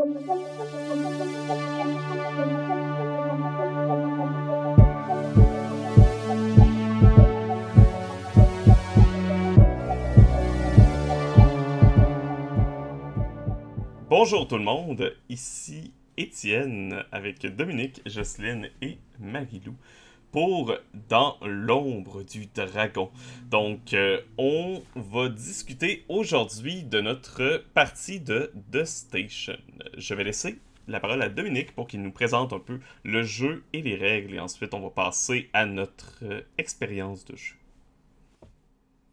Bonjour tout le monde, ici Étienne avec Dominique, Jocelyne et Marilou pour Dans l'ombre du dragon. Donc, euh, on va discuter aujourd'hui de notre partie de The Station. Je vais laisser la parole à Dominique pour qu'il nous présente un peu le jeu et les règles, et ensuite on va passer à notre euh, expérience de jeu.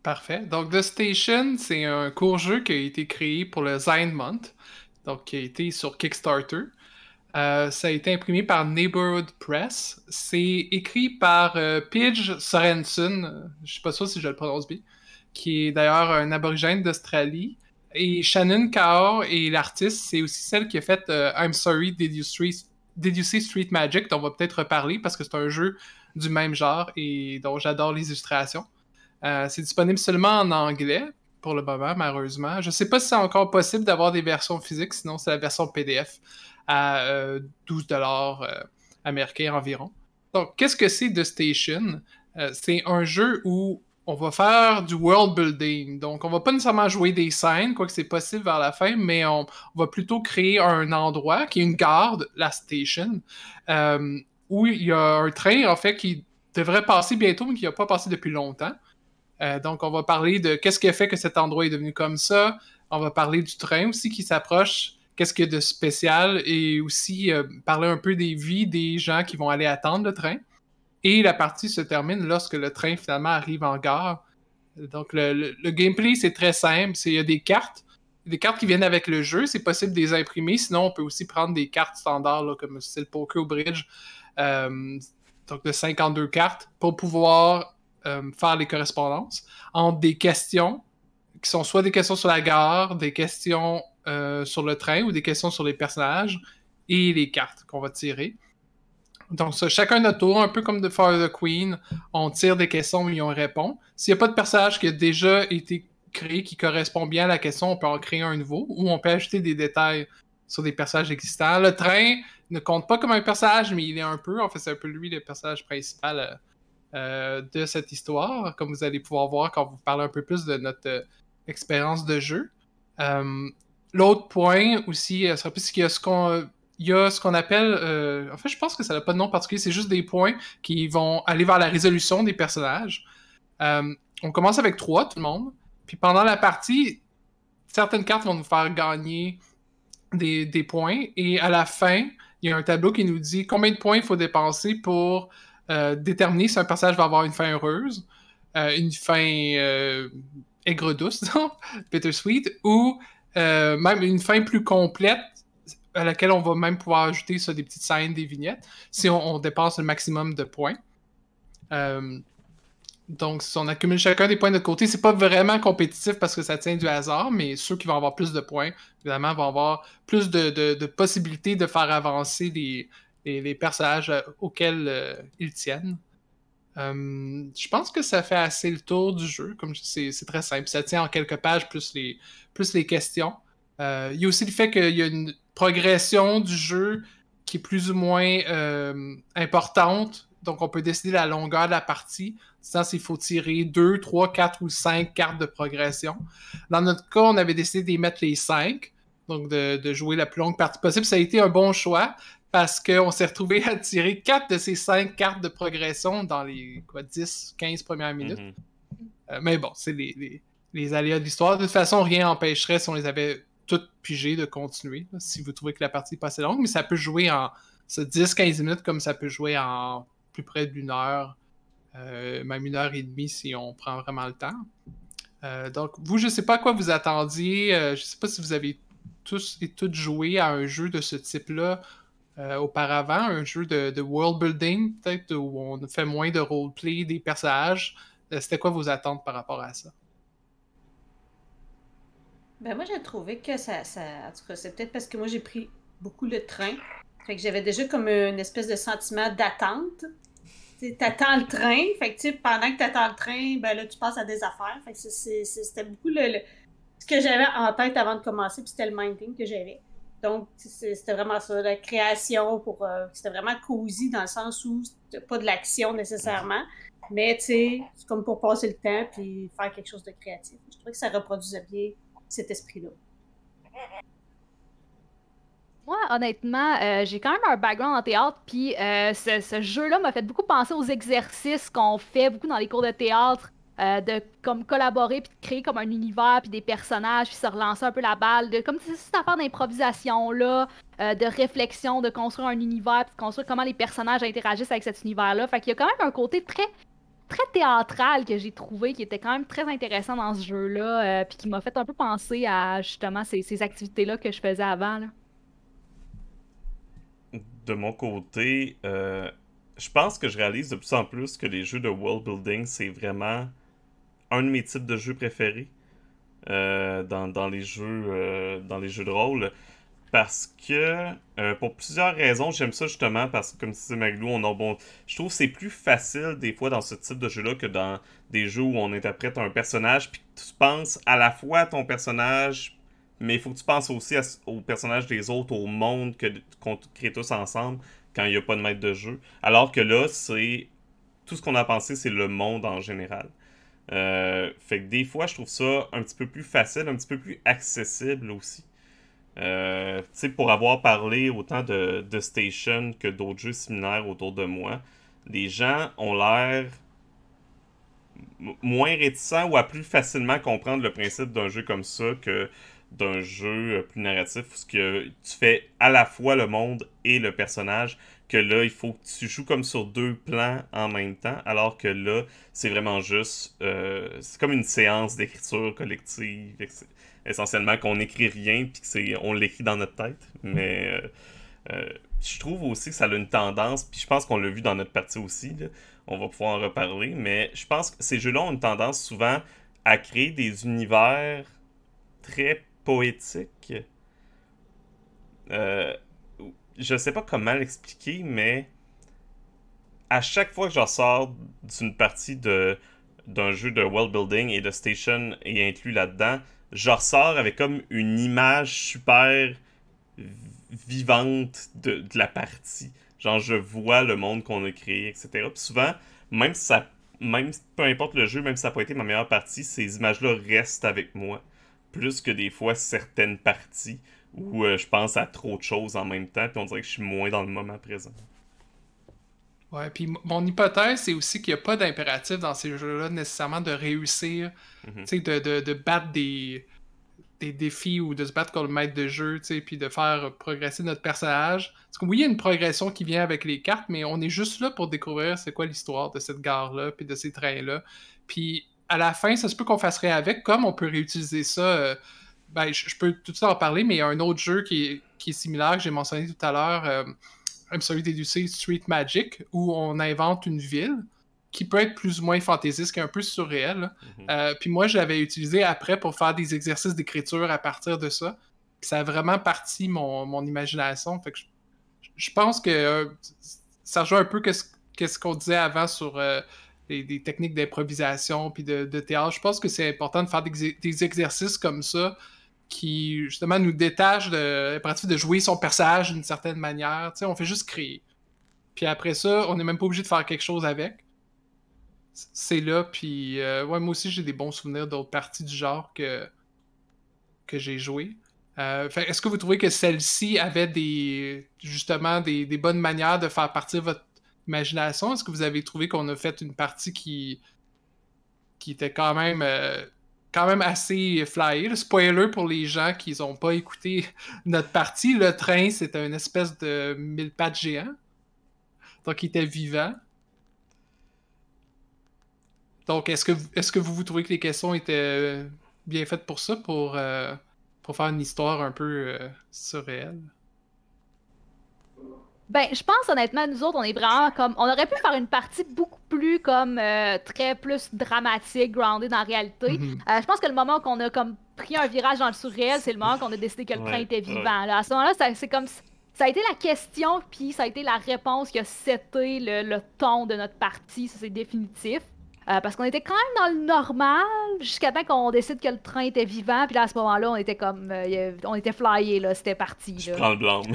Parfait. Donc, The Station, c'est un court jeu qui a été créé pour le Zion Month, donc qui a été sur Kickstarter. Euh, ça a été imprimé par Neighborhood Press. C'est écrit par euh, Pidge Sorensen, je sais pas sûr si je le prononce bien, qui est d'ailleurs un aborigène d'Australie. Et Shannon Kaur et l'artiste, c'est aussi celle qui a fait euh, I'm Sorry, Did you, Street, See Street Magic, dont on va peut-être reparler parce que c'est un jeu du même genre et dont j'adore les illustrations. c'est disponible seulement en anglais pour le moment, malheureusement. Je sais pas si c'est encore possible d'avoir des versions physiques, sinon c'est la version PDF à 12 euh, dollars euh, américains environ. Donc, qu'est-ce que c'est The Station? Euh, c'est un jeu où on va faire du world building. Donc, on va pas nécessairement jouer des scènes, quoique c'est possible vers la fin, mais on, va plutôt créer un endroit qui est une garde, la station, où il y a un train, en fait, qui devrait passer bientôt, mais qui n'a pas passé depuis longtemps. donc, on va parler de qu'est-ce qui a fait que cet endroit est devenu comme ça. On va parler du train aussi qui s'approche qu'est-ce qu'il y a de spécial et aussi euh, parler un peu des vies des gens qui vont aller attendre le train. Et la partie se termine lorsque le train finalement arrive en gare. Donc le, gameplay c'est très simple, il y a des cartes, des cartes qui viennent avec le jeu, c'est possible de les imprimer, sinon on peut aussi prendre des cartes standards comme c'est le poker bridge, euh, donc de 52 cartes pour pouvoir euh, faire les correspondances. Entre des questions qui sont soit des questions sur la gare, des questions euh, sur le train ou des questions sur les personnages et les cartes qu'on va tirer. Donc, chacun notre tour, un peu comme de Fire the Queen, on tire des questions et on répond. S'il n'y a pas de personnage qui a déjà été créé qui correspond bien à la question, on peut en créer un nouveau ou on peut ajouter des détails sur des personnages existants. Le train ne compte pas comme un personnage, mais il est un peu, en fait, c'est un peu lui le personnage principal euh, euh, de cette histoire, comme vous allez pouvoir voir quand vous parlez un peu plus de notre expérience de jeu. L'autre point aussi, euh, qu'il y a ce qu'on il y a ce qu'on appelle, euh, en fait, je pense que ça n'a pas de nom particulier, c'est juste des points qui vont aller vers la résolution des personnages. Euh, on commence avec trois, tout le monde. Puis pendant la partie, certaines cartes vont nous faire gagner des, points. Et à la fin, il y a un tableau qui nous dit combien de points il faut dépenser pour déterminer si un personnage va avoir une fin heureuse, une fin aigre-douce, bittersweet, ou euh, même une fin plus complète à laquelle on va même pouvoir ajouter ça, des petites scènes, des vignettes, si on, dépasse le maximum de points. Euh, donc, si on accumule chacun des points de côté, c'est pas vraiment compétitif parce que ça tient du hasard, mais ceux qui vont avoir plus de points, évidemment, vont avoir plus de, possibilités de faire avancer les, personnages euh, auxquels ils tiennent. Je pense que ça fait assez le tour du jeu. Comme c'est très simple. Ça tient en quelques pages plus les, questions. Euh, il y a aussi le fait qu'il y a une progression du jeu qui est plus ou moins euh, importante. Donc, on peut décider la longueur de la partie. Sans s'il faut tirer 2, 3, 4 ou 5 cartes de progression. Dans notre cas, on avait décidé d'y mettre les 5. Donc, de, jouer la plus longue partie possible. Ça a été un bon choix parce qu'on s'est retrouvé à tirer 4 de ces 5 cartes de progression dans les quoi, 10, 15 premières minutes. Mm-hmm. Euh, mais bon, c'est les, les aléas de l'histoire. De toute façon, rien n'empêcherait si on les avait toutes pigées de continuer, si vous trouvez que la partie n'est pas assez longue, mais ça peut jouer en 10-15 minutes comme ça peut jouer en plus près d'une heure, euh, même une heure et demie si on prend vraiment le temps. Euh, donc, vous, je ne sais pas à quoi vous attendiez. Je ne sais pas si vous avez tous et toutes joué à un jeu de ce type-là auparavant, un jeu de, world building, peut-être, où on fait moins de roleplay des personnages. C'était quoi vos attentes par rapport à ça? Ben moi, j'ai trouvé que ça, ça. En tout cas, c'est peut-être parce que moi, j'ai pris beaucoup le train. Fait que j'avais déjà comme une espèce de sentiment d'attente. Tu attends le train. Fait que, tu pendant que tu attends le train, ben là, tu passes à des affaires. Fait que c'était beaucoup le, ce que j'avais en tête avant de commencer, puis c'était le minding que j'avais. Donc, c'était vraiment ça, la création pour. Euh, c'était vraiment cosy dans le sens où pas de l'action nécessairement, mais tu sais, c'est comme pour passer le temps puis faire quelque chose de créatif. Je trouvais que ça reproduisait bien cet esprit-là. Moi, honnêtement, euh, j'ai quand même un background en théâtre, puis euh, ce, jeu-là m'a fait beaucoup penser aux exercices qu'on fait beaucoup dans les cours de théâtre, euh, de collaborer puis de créer comme un univers puis des personnages puis se relancer un peu la balle, de comme cette affaire d'improvisation là, de réflexion, de construire un univers puis de construire comment les personnages interagissent avec cet univers-là. Fait qu'il y a quand même un côté très très théâtral que j'ai trouvé qui était quand même très intéressant dans ce jeu-là, puis qui m'a fait un peu penser à justement ces, ces activités-là que je faisais avant. Là de mon côté, euh, je pense que je réalise de plus en plus que les jeux de world building, c'est vraiment un de mes types de jeux préférés euh, dans, les jeux, euh, dans les jeux de rôle. Parce que, pour plusieurs raisons, j'aime ça justement parce que, comme disait Maglou, on a bon. Je trouve que c'est plus facile des fois dans ce type de jeu-là que dans des jeux où on interprète un personnage, puis tu penses à la fois à ton personnage, mais il faut que tu penses aussi aux personnages des autres, au monde qu'on crée tous ensemble quand il n'y a pas de maître de jeu. Alors que là, c'est. Tout ce qu'on a pensé, c'est le monde en général. Euh, fait que des fois, je trouve ça un petit peu plus facile, un petit peu plus accessible aussi. Euh, tu sais, pour avoir parlé autant de, de Station que d'autres jeux similaires autour de moi, les gens ont l'air moins réticents ou à plus facilement comprendre le principe d'un jeu comme ça que d'un jeu euh, plus narratif où que tu fais à la fois le monde et le personnage que là il faut que tu joues comme sur deux plans en même temps alors que là c'est vraiment juste euh, c'est comme une séance d'écriture collective essentiellement qu'on n'écrit rien puis c'est on l'écrit dans notre tête mais euh, je trouve aussi que ça a une tendance puis je pense qu'on l'a vu dans notre partie aussi on va pouvoir en reparler mais je pense que ces jeux-là ont une tendance souvent à créer des univers très poétique. Euh, je sais pas comment l'expliquer, mais à chaque fois que je sors d'une partie de d'un jeu de world building et de station est inclus là-dedans, je ressors avec comme une image super vivante de, la partie. Genre, je vois le monde qu'on a créé, etc. Puis souvent, même si ça, même peu importe le jeu, même si ça n'a pas été ma meilleure partie, ces images-là restent avec moi plus que des fois certaines parties où euh, je pense à trop de choses en même temps, puis on dirait que je suis moins dans le moment présent. Ouais, puis mon hypothèse, c'est aussi qu'il n'y a pas d'impératif dans ces jeux-là nécessairement de réussir, mhm. tu sais, de, de, battre des, des défis ou de se battre contre le maître de jeu, puis de faire progresser notre personnage. Parce que oui, il y a une progression qui vient avec les cartes, mais on est juste là pour découvrir c'est quoi l'histoire de cette gare-là, puis de ces trains-là. Puis à la fin, ça se peut qu'on fasse rien avec, comme on peut réutiliser ça. Euh, ben, je, peux tout de suite en parler, mais il y a un autre jeu qui est, similaire que j'ai mentionné tout à l'heure, euh, celui d'éducer Street Magic, où on invente une ville qui peut être plus ou moins fantaisiste, qui est un peu surréel. Mhm. Euh, puis moi, je l'avais utilisé après pour faire des exercices d'écriture à partir de ça. ça a vraiment parti mon, imagination. Fait que je, pense que ça rejoint un peu ce qu'on disait avant sur des, techniques d'improvisation puis de, théâtre. Je pense que c'est important de faire des, exercices comme ça qui, justement, nous détachent de de jouer son personnage d'une certaine manière. On fait juste créer. Puis après ça, on n'est même pas obligé de faire quelque chose avec. C'est là, puis euh, ouais, moi aussi, j'ai des bons souvenirs d'autres parties du genre que, que j'ai joué. Euh, est-ce que vous trouvez que celle-ci avait des justement des, des, bonnes manières de faire partir votre imagination, est-ce que vous avez trouvé qu'on a fait une partie qui, qui était quand même, euh, quand même assez flyée? Spoiler pour les gens qui n'ont pas écouté notre partie, le train, c'était une espèce de mille pattes géant. Donc, il était vivant. Donc, est-ce que, est que vous, vous trouvez que les questions étaient bien faites pour ça, pour, euh, pour faire une histoire un peu euh, surréelle? Ben, je pense honnêtement, nous autres, on est vraiment comme. On aurait pu faire une partie beaucoup plus comme euh, très plus dramatique, grounded dans la réalité. Mhm. Euh, je pense que le moment qu'on a comme pris un virage dans le surréel, c'est le moment qu'on a décidé que le train était vivant. Là. À ce moment-là, c'est comme ça a été la question, puis ça a été la réponse qui a seté le, le ton de notre partie, ça c'est définitif. Euh, parce qu'on était quand même dans le normal jusqu'à temps qu'on décide que le train était vivant. Puis là, à ce moment-là, on était comme. euh, on était flyés, là. C'était parti. Je là. prends le blanc.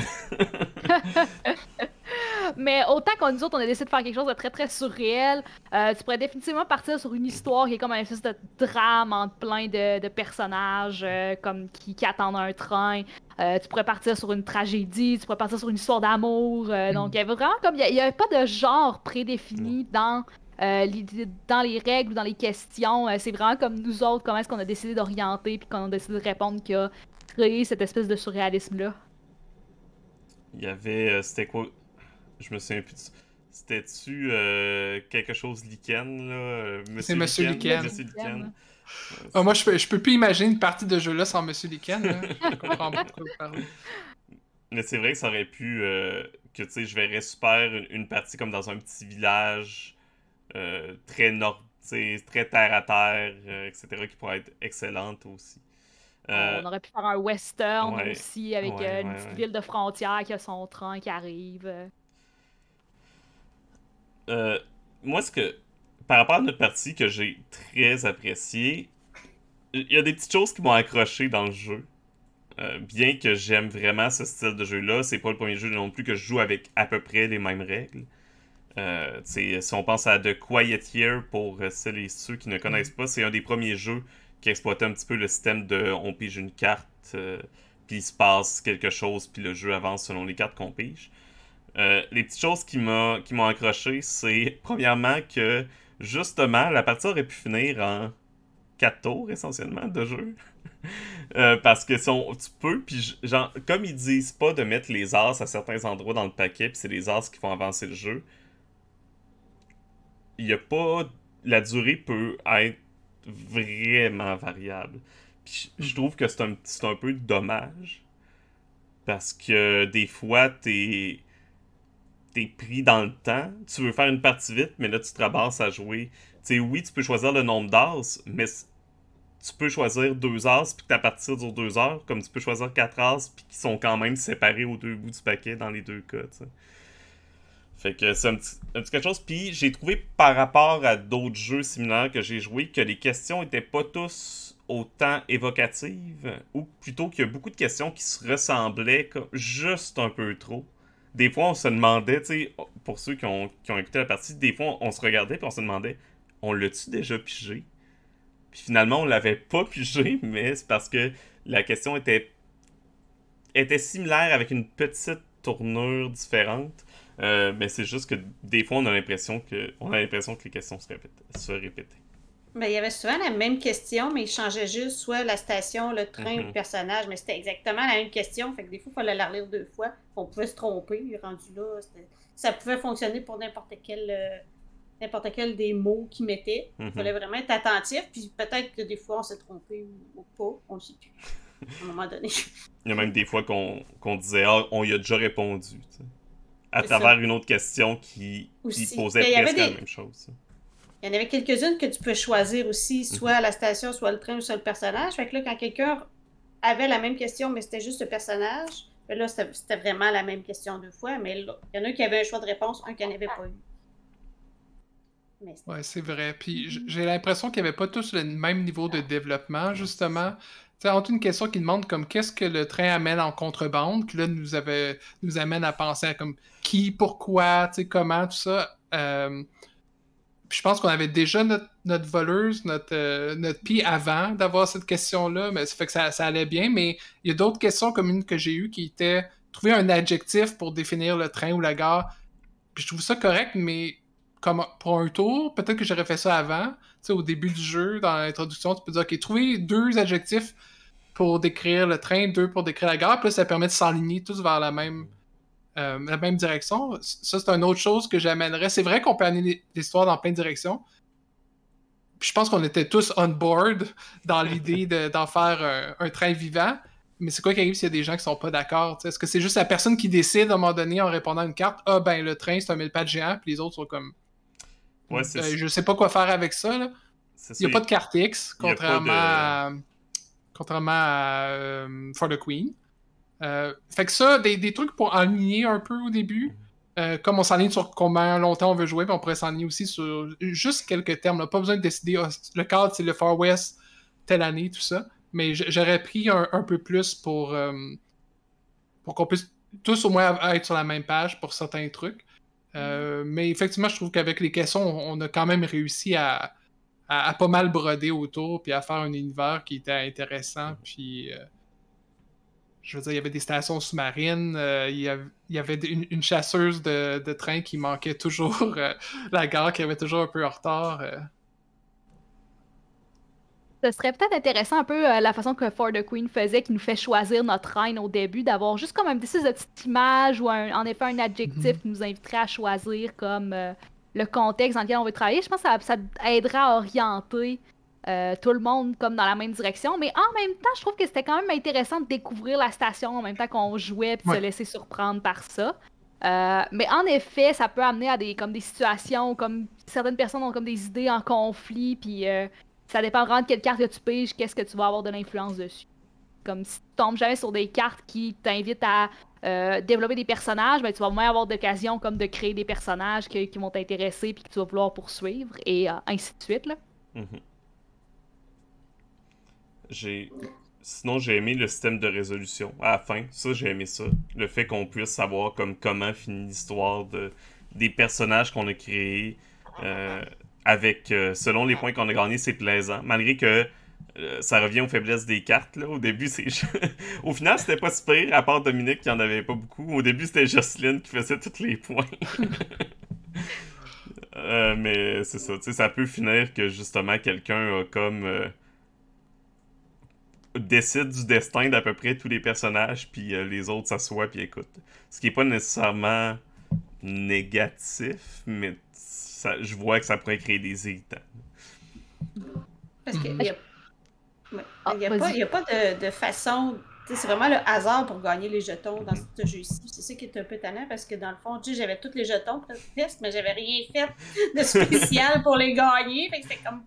Mais autant qu'on nous autres, on a décidé de faire quelque chose de très très surréel, euh, tu pourrais définitivement partir sur une histoire qui est comme un espèce de drame entre plein de, de personnages euh, comme qui, qui attendent un train. Euh, tu pourrais partir sur une tragédie, tu pourrais partir sur une histoire d'amour. Donc il y avait vraiment comme il n'y avait pas de genre prédéfini dans euh, l'idée- dans les règles ou dans les questions. Euh, c'est vraiment comme nous autres, comment est-ce qu'on a décidé d'orienter puis qu'on a décidé de répondre qui a créé cette espèce de surréalisme là. Il y avait. euh, C'était quoi? Je me souviens plus. de- C'était-tu euh, quelque chose Lichen, là? C'est Monsieur Lichen. Monsieur Lichen. Ah, moi, je peux, je peux plus imaginer une partie de jeu-là sans Monsieur Liken. là. Je comprends pas de quoi vous parlez. Mais c'est vrai que ça aurait pu. euh, que tu sais, je verrais super une, une partie comme dans un petit village euh, très nord. Très terre à terre, euh, etc., qui pourrait être excellente aussi. Euh, On aurait pu faire un western ouais, aussi avec ouais, une ouais, petite ville de frontière qui a son train qui arrive. moi, ce que. Par rapport à notre partie que j'ai très apprécié, il y a des petites choses qui m'ont accroché dans le jeu. Euh, bien que j'aime vraiment ce style de jeu-là, c'est pas le premier jeu non plus que je joue avec à peu près les mêmes règles. Euh, si on pense à The Quiet Year, pour euh, celles et ceux qui ne connaissent pas, c'est un des premiers jeux qui exploitait un petit peu le système de on pige une carte, euh, puis il se passe quelque chose, puis le jeu avance selon les cartes qu'on pige. Euh, les petites choses qui m'ont accroché, c'est premièrement que justement, la partie aurait pu finir en 4 tours essentiellement de jeu. Euh, parce que si on- tu peux, puis genre, comme ils disent pas de mettre les as à certains endroits dans le paquet, puis c'est les as qui font avancer le jeu, il y a pas. La durée peut être vraiment variable. Puis je je trouve que c'est un, c'est un peu dommage. Parce que des fois, t'es t'es pris dans le temps. Tu veux faire une partie vite, mais là, tu te ramasses à jouer. Tu sais, oui, tu peux choisir le nombre d'as, mais tu peux choisir deux as, puis que ta partie dure deux heures, comme tu peux choisir quatre as, puis qui sont quand même séparés aux deux bouts du paquet dans les deux cas. Fait que c'est un petit, quelque chose. Puis j'ai trouvé par rapport à d'autres jeux similaires que j'ai joués que les questions étaient pas tous autant évocatives, ou plutôt qu'il y a beaucoup de questions qui se ressemblaient comme juste un peu trop. Des fois, on se demandait, tu sais, pour ceux qui ont, qui ont écouté la partie, des fois, on se regardait puis on se demandait, on l'a-tu déjà pigé? Puis finalement, on l'avait pas pigé, mais c'est parce que la question était, était similaire avec une petite tournure différente. Euh, mais c'est juste que des fois, on a l'impression que, on a l'impression que les questions se, répétaient, se répétaient. Ben, il y avait souvent la même question, mais il changeait juste soit la station, le train ou Mhm. le personnage, mais c'était exactement la même question. Fait que des fois, il fallait la relire deux fois. On pouvait se tromper, rendu là. Ça pouvait fonctionner pour n'importe quel, euh, n'importe quel des mots qu'ils mettaient. Il Mhm. fallait vraiment être attentif, puis peut-être que des fois, on s'est trompé ou, ou pas, on ne sait plus. À un moment donné. Il y a même des fois qu'on qu'on disait, ah, on y a déjà répondu. À travers une autre question qui, posait Mais avait presque la même chose. Il y en avait quelques-unes que tu peux choisir Mhm. aussi, soit la station, soit le train, ou soit le personnage. Fait que là, quand quelqu'un avait la même question, mais c'était juste le personnage, ben là, c'était c'était vraiment la même question deux fois. Mais là, il y en a un qui avait un choix de réponse, un qui n'en avait pas eu. Ouais, c'est vrai. Puis j- j'ai l'impression qu'ils n'avaient pas tous le même niveau de développement, justement. Entre une question qui demande comme qu'est-ce que le train amène en contrebande, qui là nous, avait, nous amène à penser à comme qui, pourquoi, comment, tout ça. Euh, je pense qu'on avait déjà notre, voleuse, notre, euh, notre pied avant d'avoir cette question-là, mais ça fait que ça, allait bien. Mais il y a d'autres questions comme une que j'ai eues qui étaient trouver un adjectif pour définir le train ou la gare. Puis je trouve ça correct, mais comme pour un tour, peut-être que j'aurais fait ça avant. Tu sais, au début du jeu, dans l'introduction, tu peux dire, OK, trouver deux adjectifs pour décrire le train, deux pour décrire la gare, puis là, ça permet de s'enligner tous vers la même, euh, la même direction. Ça, c'est une autre chose que j'amènerais. C'est vrai qu'on peut amener l'histoire dans plein de directions. Puis je pense qu'on était tous on board dans l'idée de- d'en faire un, train vivant. Mais c'est quoi qui arrive s'il y a des gens qui sont pas d'accord? Est-ce que c'est juste la personne qui décide à un moment donné en répondant à une carte Ah ben le train c'est un mille pattes géant, puis les autres sont comme Ouais, c'est euh, je sais pas quoi faire avec ça. Là. Il n'y a pas de carte X, contrairement, de- à, contrairement à euh, For the Queen. Euh, fait que ça, des, des trucs pour aligner un peu au début, Euh, comme on s'enligne sur combien longtemps on veut jouer, puis on pourrait s'enligner aussi sur juste quelques termes. Là. Pas besoin de décider ah, le cadre, c'est le Far West, telle année, tout ça. Mais j'aurais pris un, peu plus pour, pour qu'on puisse tous au moins être sur la même page pour certains trucs. Euh, mais effectivement, je trouve qu'avec les questions, on, a quand même réussi à, à, pas mal broder autour, puis à faire un univers qui était intéressant. Puis je veux dire, il y avait des stations sous-marines, euh, il, y avait, une, chasseuse de, train qui manquait toujours, euh, la gare qui avait toujours un peu en retard. Euh. Ce serait peut-être intéressant un peu la façon que For the Queen faisait, qui nous fait choisir notre reine au début, d'avoir juste comme un petit de petite image ou en effet un adjectif mhm. qui nous inviterait à choisir comme le contexte dans lequel on veut travailler. Je pense que ça, ça aiderait à orienter euh, tout le monde comme dans la même direction. Mais en même temps, je trouve que c'était quand même intéressant de découvrir la station en même temps qu'on jouait et de se laisser surprendre par ça. Euh, mais en effet, ça peut amener à des comme des situations comme certaines personnes ont comme des idées en conflit, puis euh, ça dépend vraiment de quelle carte que tu piges, qu'est-ce que tu vas avoir de l'influence dessus. Comme si tu tombes jamais sur des cartes qui t'invitent à développer des personnages, ben, tu vas moins avoir d'occasion comme de créer des personnages qui, vont t'intéresser puis que tu vas vouloir poursuivre et ainsi de suite. Là. Mm-hmm j'ai sinon j'ai aimé le système de résolution à la fin ça j'ai aimé ça le fait qu'on puisse savoir comme comment finit l'histoire de des personnages qu'on a créés euh, avec euh, selon les points qu'on a gagnés c'est plaisant. Malgré que euh, ça revient aux faiblesses des cartes là. Au début c'est au final c'était pas super à part Dominique qui en avait pas beaucoup. Au début c'était Jocelyne qui faisait tous les points. Mais c'est ça tu sais ça peut finir que justement quelqu'un comme décide du destin d'à peu près tous les personnages, puis euh, les autres s'assoient puis écoutent. Ce qui est pas nécessairement négatif, mais ça, je vois que ça pourrait créer des irritants. Parce qu'il n'y a, a, pas, de, façon. C'est vraiment le hasard pour gagner les jetons dans ce jeu-ci. C'est ça qui est un peu tannant parce que dans le fond, j'avais tous les jetons presque, mais j'avais rien fait de spécial pour les gagner. Fait que c'était comme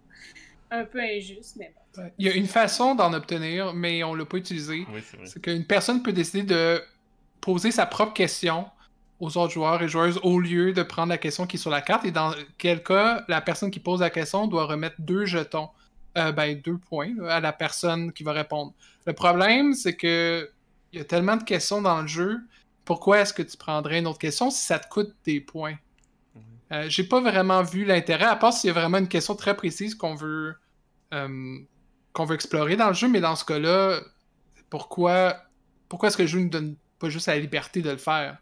un peu injuste, mais bon. Il y a une façon d'en obtenir, mais on ne l'a pas utilisé. c'est qu'une personne peut décider de poser sa propre question aux autres joueurs et joueuses au lieu de prendre la question qui est sur la carte. Et dans quel cas, la personne qui pose la question doit remettre deux jetons, euh, ben deux points à la personne qui va répondre. Le problème, c'est que il y a tellement de questions dans le jeu. Pourquoi est-ce que tu prendrais une autre question si ça te coûte des points? Euh, j'ai pas vraiment vu l'intérêt, à part s'il y a vraiment une question très précise qu'on veut euh, qu'on veut explorer dans le jeu, mais dans ce cas-là, pourquoi pourquoi est-ce que le jeu ne donne pas juste la liberté de le faire?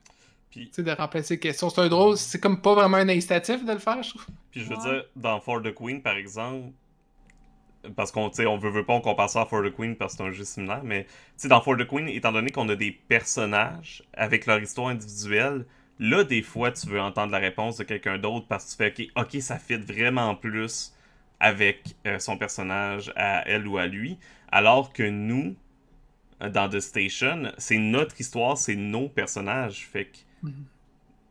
Puis, de remplacer les questions. C'est un drôle, c'est comme pas vraiment un incitatif de le faire, je trouve. Puis je veux dire, dans For the Queen, par exemple, parce qu'on on veut, veut pas on compare ça à For the Queen parce que c'est un jeu similaire, mais dans For the Queen, étant donné qu'on a des personnages avec leur histoire individuelle, Là, des fois, tu veux entendre la réponse de quelqu'un d'autre parce que tu fais OK, ok, ça fit vraiment plus avec euh, son personnage à elle ou à lui. Alors que nous, dans The Station, c'est notre histoire, c'est nos personnages. Fait que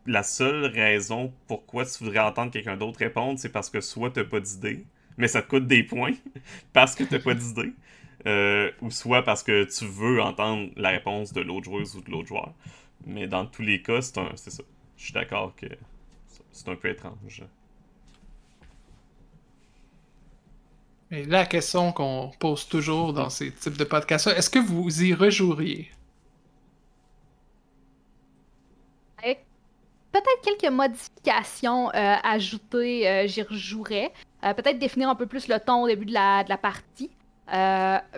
la seule raison pourquoi tu voudrais entendre quelqu'un d'autre répondre, c'est parce que soit t'as pas d'idée, mais ça te coûte des points parce que t'as pas d'idée. Euh, ou soit parce que tu veux entendre la réponse de l'autre joueuse ou de l'autre joueur. Mais dans tous les cas, c'est un. C'est ça. Je suis d'accord que c'est un peu étrange. Et la question qu'on pose toujours dans ces types de podcasts est-ce que vous y rejoueriez? Peut-être quelques modifications euh, ajoutées, euh, j'y rejouerais. Euh, peut-être définir un peu plus le ton au début de la, la partie.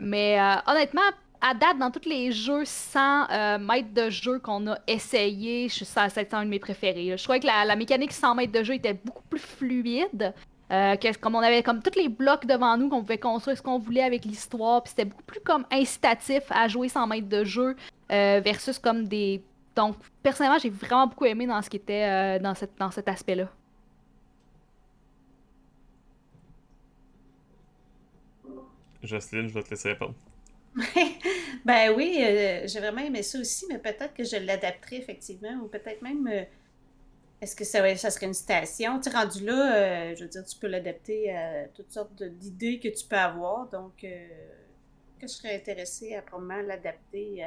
mais honnêtement, à date, dans tous les jeux sans maître de jeu qu'on a essayé, je, ça, c'est un de mes préférés. Je trouvais que la, mécanique sans maître de jeu était beaucoup plus fluide. Euh, comme on avait comme tous les blocs devant nous qu'on pouvait construire ce qu'on voulait avec l'histoire, puis c'était beaucoup plus comme incitatif à jouer sans maître de jeu versus comme des donc personnellement j'ai vraiment beaucoup aimé dans ce qui était dans cette dans cet aspect là. Jocelyne, je vais te laisser répondre. ben oui, euh, j'ai vraiment aimé ça aussi, mais peut-être que je l'adapterai effectivement, ou peut-être même. Euh, est-ce que ça, ça, serait une citation? Tu rendu là, euh, je veux dire, tu peux l'adapter à toutes sortes d'idées que tu peux avoir. Donc, que je serais intéressée à probablement l'adapter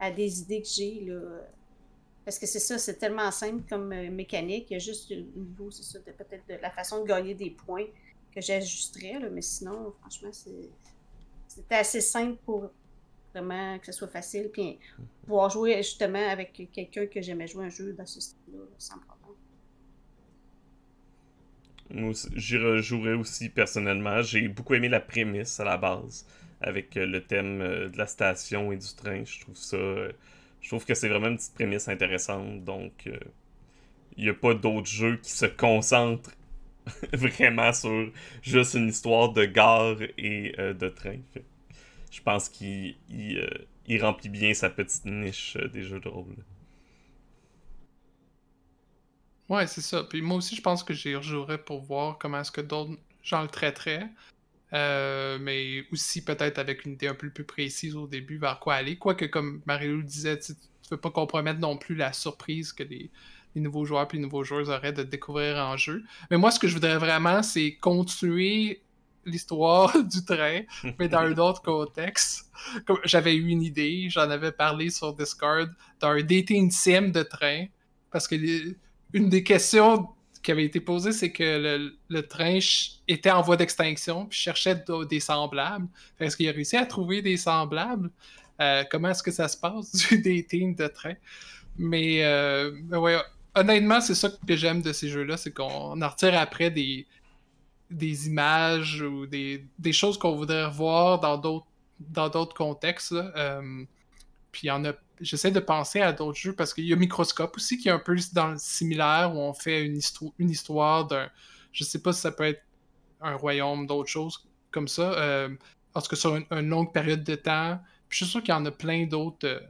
à, des idées que j'ai, là. Parce que c'est ça, c'est tellement simple comme euh, mécanique. Il y a juste au niveau, c'est ça, peut-être de la façon de gagner des points que j'ajusterais, mais sinon, franchement, c'était assez simple pour vraiment que ce soit facile, puis pouvoir jouer justement avec quelqu'un que j'aimais jouer un jeu dans ce style-là, sans problème. J'y rejouerais aussi personnellement. J'ai beaucoup aimé la prémisse à la base, avec euh, le thème euh, de la station et du train. Je trouve ça. Euh, je trouve que c'est vraiment une petite prémisse intéressante. Donc, il n'y a pas d'autres jeux qui se concentrent vraiment sur juste une histoire de gare et de train. je pense qu'il il, remplit bien sa petite niche des jeux de rôle. Ouais, c'est ça. Puis moi aussi, je pense que j'y rejouerais pour voir comment est-ce que d'autres gens le traiteraient. Euh, mais aussi peut-être avec une idée un peu plus précise au début vers quoi aller. Quoique, comme Marie-Lou disait, tu ne veux pas compromettre non plus la surprise que les, nouveaux joueurs puis les nouveaux joueurs auraient de découvrir en jeu. Mais moi, ce que je voudrais vraiment, c'est continuer l'histoire du train, mais dans un autre contexte. J'avais eu une idée, j'en avais parlé sur Discord, d'un dating sim de train. Parce que les, une des questions qui avait été posée, c'est que le, train était en voie d'extinction, puis cherchait des semblables. Est-ce qu'il a réussi à trouver des semblables? Euh, comment est-ce que ça se passe du dating de train? Mais, euh, ouais, honnêtement, c'est ça que j'aime de ces jeux-là, c'est qu'on en retire après des, des images ou des, choses qu'on voudrait voir dans d'autres dans d'autres contextes. Euh, puis il y en a j'essaie de penser à d'autres jeux parce qu'il y a Microscope aussi qui est un peu dans le similaire où on fait une, une histoire d'un. Je sais pas si ça peut être un royaume, d'autres choses comme ça. Euh, parce que sur une, longue période de temps. je suis sûr qu'il y en a plein d'autres euh,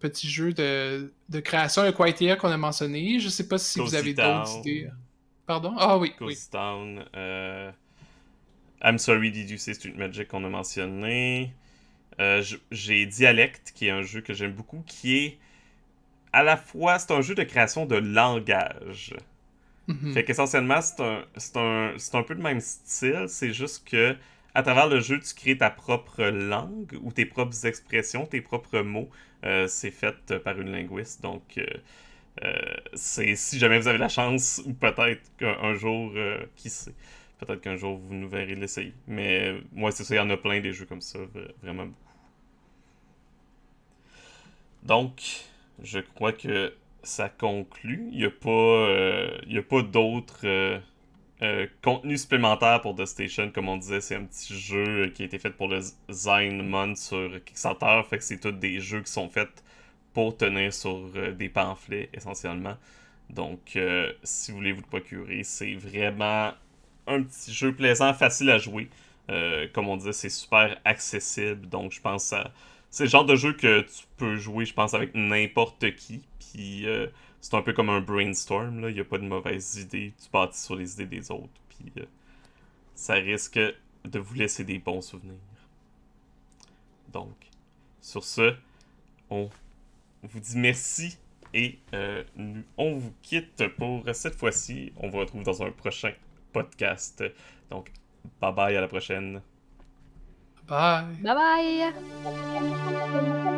petits jeux de, de création. Le Quiet qu'on a mentionné. Je sais pas si vous avez d'autres idées. Pardon? Ah oui. Ghost Town. Euh, I'm Sorry Did You Say Street Magic qu'on a mentionné? Euh, j'ai Dialect, qui est un jeu que j'aime beaucoup, qui est à la fois, c'est un jeu de création de langage. Mm-hmm. Fait qu'essentiellement, c'est un, un, un, peu le même style, c'est juste que à travers le jeu, tu crées ta propre langue ou tes propres expressions, tes propres mots. Euh, c'est fait par une linguiste, donc euh, c'est si jamais vous avez la chance, ou peut-être qu'un jour, qui sait, peut-être qu'un jour vous nous verrez l'essayer. Mais moi, c'est ça, il y en a plein des jeux comme ça, vraiment beaucoup. Donc, je crois que ça conclut. Il n'y a pas, euh, pas d'autres euh, euh, contenus supplémentaires pour The Station. Comme on disait, c'est un petit jeu qui a été fait pour le Zine Month sur Kickstarter. Fait que c'est tous des jeux qui sont faits pour tenir sur des pamphlets essentiellement. Donc, si vous voulez vous le procurer, c'est vraiment un petit jeu plaisant, facile à jouer. comme on disait, c'est super accessible. Donc, je pense à c'est le genre de jeu que tu peux jouer, je pense, avec n'importe qui. Puis euh, c'est un peu comme un brainstorm, là. Il n'y a pas de mauvaises idées. Tu bâtis sur les idées des autres. Puis euh, ça risque de vous laisser des bons souvenirs. Donc, sur ce, on vous dit merci et euh, on vous quitte pour cette fois-ci. On vous retrouve dans un prochain podcast. Donc, bye bye, à la prochaine. Bye. Bye bye.